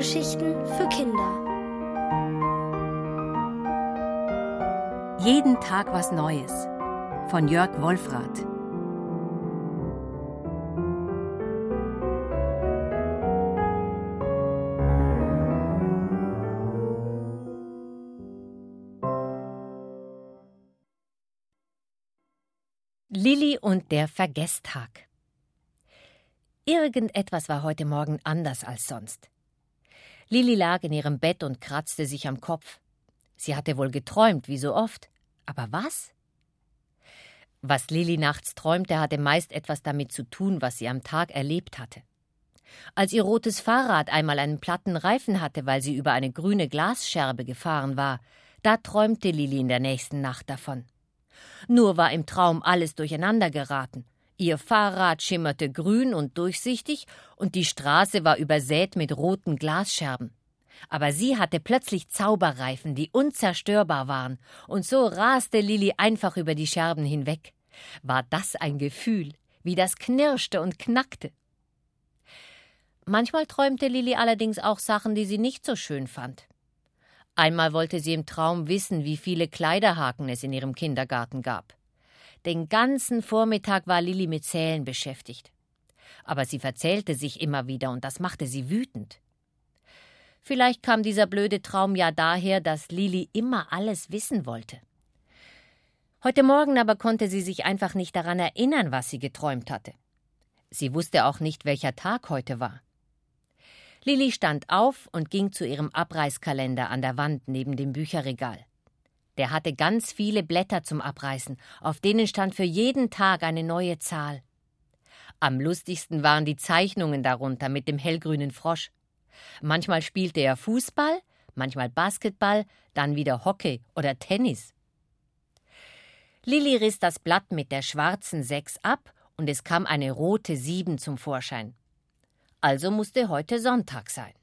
Hörgeschichten für Kinder. Jeden Tag was Neues von Jörg Wolfrath. Lilli und der Vergesstag. Irgendetwas war heute Morgen anders als sonst. Lilli lag in ihrem Bett und kratzte sich am Kopf. Sie hatte wohl geträumt, wie so oft. Aber was? Was Lilli nachts träumte, hatte meist etwas damit zu tun, was sie am Tag erlebt hatte. Als ihr rotes Fahrrad einmal einen platten Reifen hatte, weil sie über eine grüne Glasscherbe gefahren war, da träumte Lilli in der nächsten Nacht davon. Nur war im Traum alles durcheinander geraten. Ihr Fahrrad schimmerte grün und durchsichtig, und die Straße war übersät mit roten Glasscherben. Aber sie hatte plötzlich Zauberreifen, die unzerstörbar waren, und so raste Lilli einfach über die Scherben hinweg. War das ein Gefühl, wie das knirschte und knackte. Manchmal träumte Lilli allerdings auch Sachen, die sie nicht so schön fand. Einmal wollte sie im Traum wissen, wie viele Kleiderhaken es in ihrem Kindergarten gab. Den ganzen Vormittag war Lilli mit Zählen beschäftigt. Aber sie verzählte sich immer wieder, und das machte sie wütend. Vielleicht kam dieser blöde Traum ja daher, dass Lili immer alles wissen wollte. Heute Morgen aber konnte sie sich einfach nicht daran erinnern, was sie geträumt hatte. Sie wusste auch nicht, welcher Tag heute war. Lilli stand auf und ging zu ihrem Abreißkalender an der Wand neben dem Bücherregal. Der hatte ganz viele Blätter zum Abreißen, auf denen stand für jeden Tag eine neue Zahl. Am lustigsten waren die Zeichnungen darunter mit dem hellgrünen Frosch. Manchmal spielte er Fußball, manchmal Basketball, dann wieder Hockey oder Tennis. Lilli riss das Blatt mit der schwarzen Sechs ab und es kam eine rote Sieben zum Vorschein. Also musste heute Sonntag sein.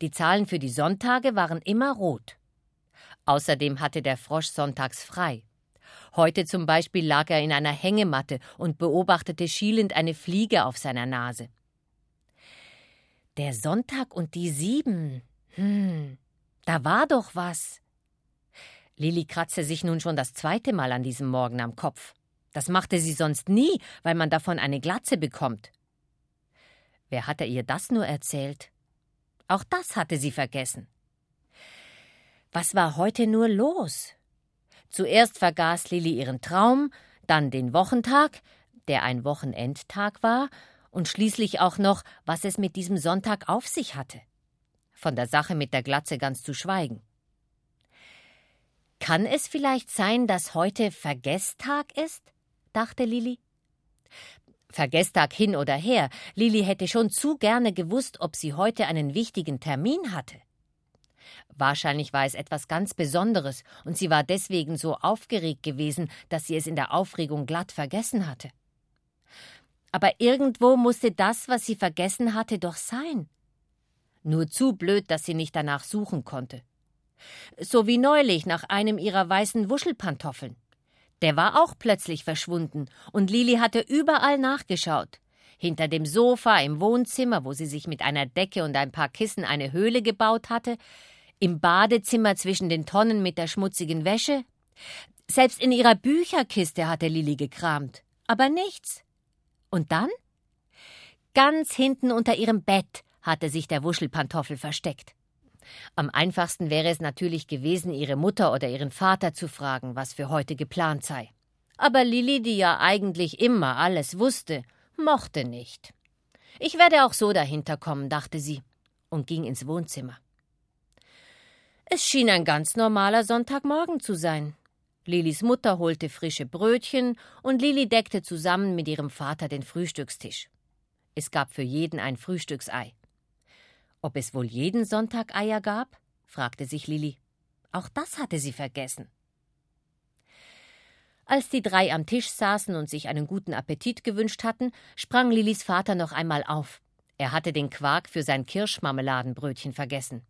Die Zahlen für die Sonntage waren immer rot. Außerdem hatte der Frosch sonntags frei. Heute zum Beispiel lag er in einer Hängematte und beobachtete schielend eine Fliege auf seiner Nase. Der Sonntag und die sieben. Hm, da war doch was. Lilli kratzte sich nun schon das zweite Mal an diesem Morgen am Kopf. Das machte sie sonst nie, weil man davon eine Glatze bekommt. Wer hatte ihr das nur erzählt? Auch das hatte sie vergessen. Was war heute nur los? Zuerst vergaß Lilli ihren Traum, dann den Wochentag, der ein Wochenendtag war, und schließlich auch noch, was es mit diesem Sonntag auf sich hatte. Von der Sache mit der Glatze ganz zu schweigen. Kann es vielleicht sein, dass heute Vergesstag ist? dachte Lilli. Vergesstag hin oder her, Lilli hätte schon zu gerne gewusst, ob sie heute einen wichtigen Termin hatte. Wahrscheinlich war es etwas ganz Besonderes, und sie war deswegen so aufgeregt gewesen, dass sie es in der Aufregung glatt vergessen hatte. Aber irgendwo musste das, was sie vergessen hatte, doch sein. Nur zu blöd, dass sie nicht danach suchen konnte. So wie neulich nach einem ihrer weißen Wuschelpantoffeln. Der war auch plötzlich verschwunden, und Lili hatte überall nachgeschaut. Hinter dem Sofa im Wohnzimmer, wo sie sich mit einer Decke und ein paar Kissen eine Höhle gebaut hatte, im Badezimmer zwischen den Tonnen mit der schmutzigen Wäsche? Selbst in ihrer Bücherkiste hatte Lilli gekramt. Aber nichts. Und dann? Ganz hinten unter ihrem Bett hatte sich der Wuschelpantoffel versteckt. Am einfachsten wäre es natürlich gewesen, ihre Mutter oder ihren Vater zu fragen, was für heute geplant sei. Aber Lilli, die ja eigentlich immer alles wusste, mochte nicht. Ich werde auch so dahinter kommen, dachte sie und ging ins Wohnzimmer. Es schien ein ganz normaler Sonntagmorgen zu sein. Lilis Mutter holte frische Brötchen und Lili deckte zusammen mit ihrem Vater den Frühstückstisch. Es gab für jeden ein Frühstücksei. Ob es wohl jeden Sonntag Eier gab? fragte sich Lili. Auch das hatte sie vergessen. Als die drei am Tisch saßen und sich einen guten Appetit gewünscht hatten, sprang Lilis Vater noch einmal auf. Er hatte den Quark für sein Kirschmarmeladenbrötchen vergessen.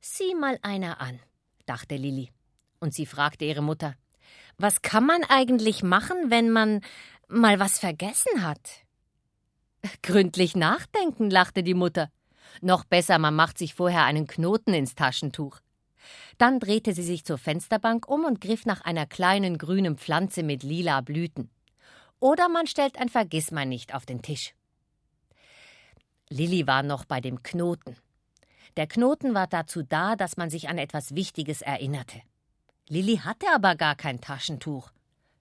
Sieh mal einer an, dachte Lilli. Und sie fragte ihre Mutter: Was kann man eigentlich machen, wenn man mal was vergessen hat? Gründlich nachdenken, lachte die Mutter. Noch besser, man macht sich vorher einen Knoten ins Taschentuch. Dann drehte sie sich zur Fensterbank um und griff nach einer kleinen grünen Pflanze mit lila Blüten. Oder man stellt ein Vergissmeinnicht auf den Tisch. Lilli war noch bei dem Knoten. Der Knoten war dazu da, dass man sich an etwas Wichtiges erinnerte. Lilli hatte aber gar kein Taschentuch,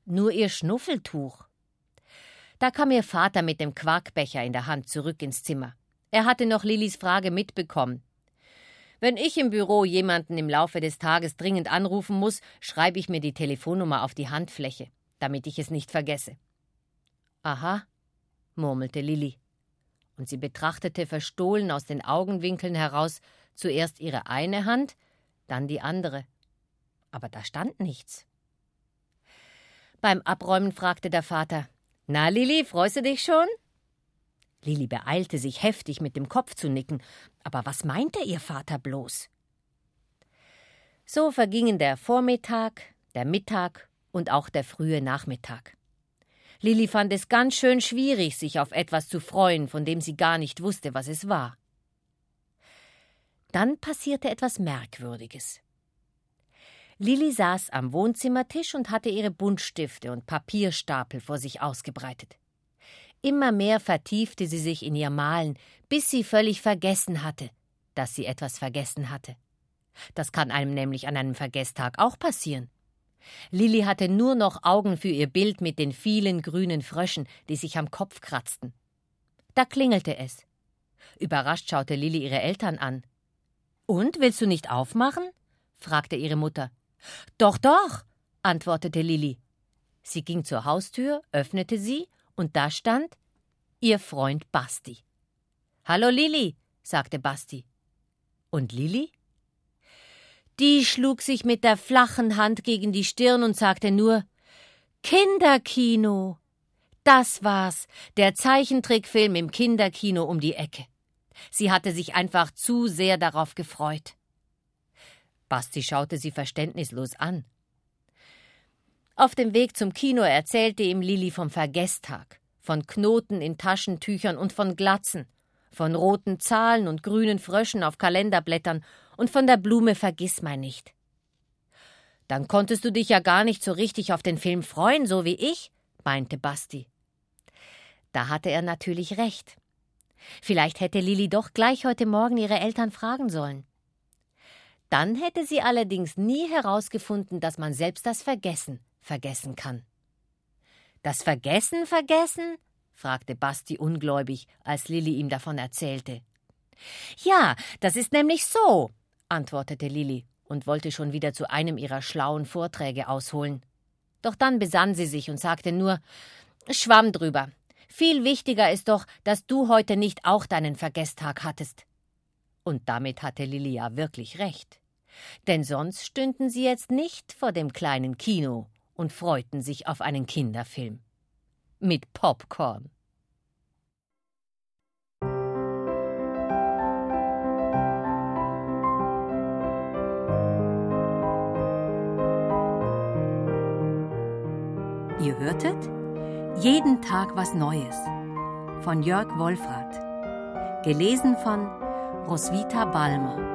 nur ihr Schnuffeltuch. Da kam ihr Vater mit dem Quarkbecher in der Hand zurück ins Zimmer. Er hatte noch Lillis Frage mitbekommen. Wenn ich im Büro jemanden im Laufe des Tages dringend anrufen muss, schreibe ich mir die Telefonnummer auf die Handfläche, damit ich es nicht vergesse. Aha, murmelte Lilli und sie betrachtete verstohlen aus den Augenwinkeln heraus zuerst ihre eine Hand, dann die andere. Aber da stand nichts. Beim Abräumen fragte der Vater Na, Lili, freust du dich schon? Lili beeilte sich heftig mit dem Kopf zu nicken, aber was meinte ihr Vater bloß? So vergingen der Vormittag, der Mittag und auch der frühe Nachmittag. Lilli fand es ganz schön schwierig, sich auf etwas zu freuen, von dem sie gar nicht wusste, was es war. Dann passierte etwas Merkwürdiges. Lilli saß am Wohnzimmertisch und hatte ihre Buntstifte und Papierstapel vor sich ausgebreitet. Immer mehr vertiefte sie sich in ihr Malen, bis sie völlig vergessen hatte, dass sie etwas vergessen hatte. Das kann einem nämlich an einem Vergesstag auch passieren. Lilli hatte nur noch Augen für ihr Bild mit den vielen grünen Fröschen, die sich am Kopf kratzten. Da klingelte es. Überrascht schaute Lilli ihre Eltern an. Und willst du nicht aufmachen? fragte ihre Mutter. Doch, doch, antwortete Lilli. Sie ging zur Haustür, öffnete sie, und da stand ihr Freund Basti. Hallo Lilli, sagte Basti. Und Lilli? Die schlug sich mit der flachen Hand gegen die Stirn und sagte nur Kinderkino. Das war's, der Zeichentrickfilm im Kinderkino um die Ecke. Sie hatte sich einfach zu sehr darauf gefreut. Basti schaute sie verständnislos an. Auf dem Weg zum Kino erzählte ihm Lilli vom Vergesstag, von Knoten in Taschentüchern und von Glatzen, von roten Zahlen und grünen Fröschen auf Kalenderblättern und von der Blume Vergissmeinnicht. Dann konntest du dich ja gar nicht so richtig auf den Film freuen, so wie ich, meinte Basti. Da hatte er natürlich recht. Vielleicht hätte Lilli doch gleich heute Morgen ihre Eltern fragen sollen. Dann hätte sie allerdings nie herausgefunden, dass man selbst das Vergessen vergessen kann. Das Vergessen vergessen? fragte Basti ungläubig, als Lilli ihm davon erzählte. Ja, das ist nämlich so, antwortete Lilli und wollte schon wieder zu einem ihrer schlauen Vorträge ausholen. Doch dann besann sie sich und sagte nur Schwamm drüber. Viel wichtiger ist doch, dass du heute nicht auch deinen Vergesstag hattest. Und damit hatte Lilli ja wirklich recht. Denn sonst stünden sie jetzt nicht vor dem kleinen Kino und freuten sich auf einen Kinderfilm. Mit Popcorn. Ihr hörtet Jeden Tag was Neues von Jörg Wolfrath. Gelesen von Roswitha Balmer.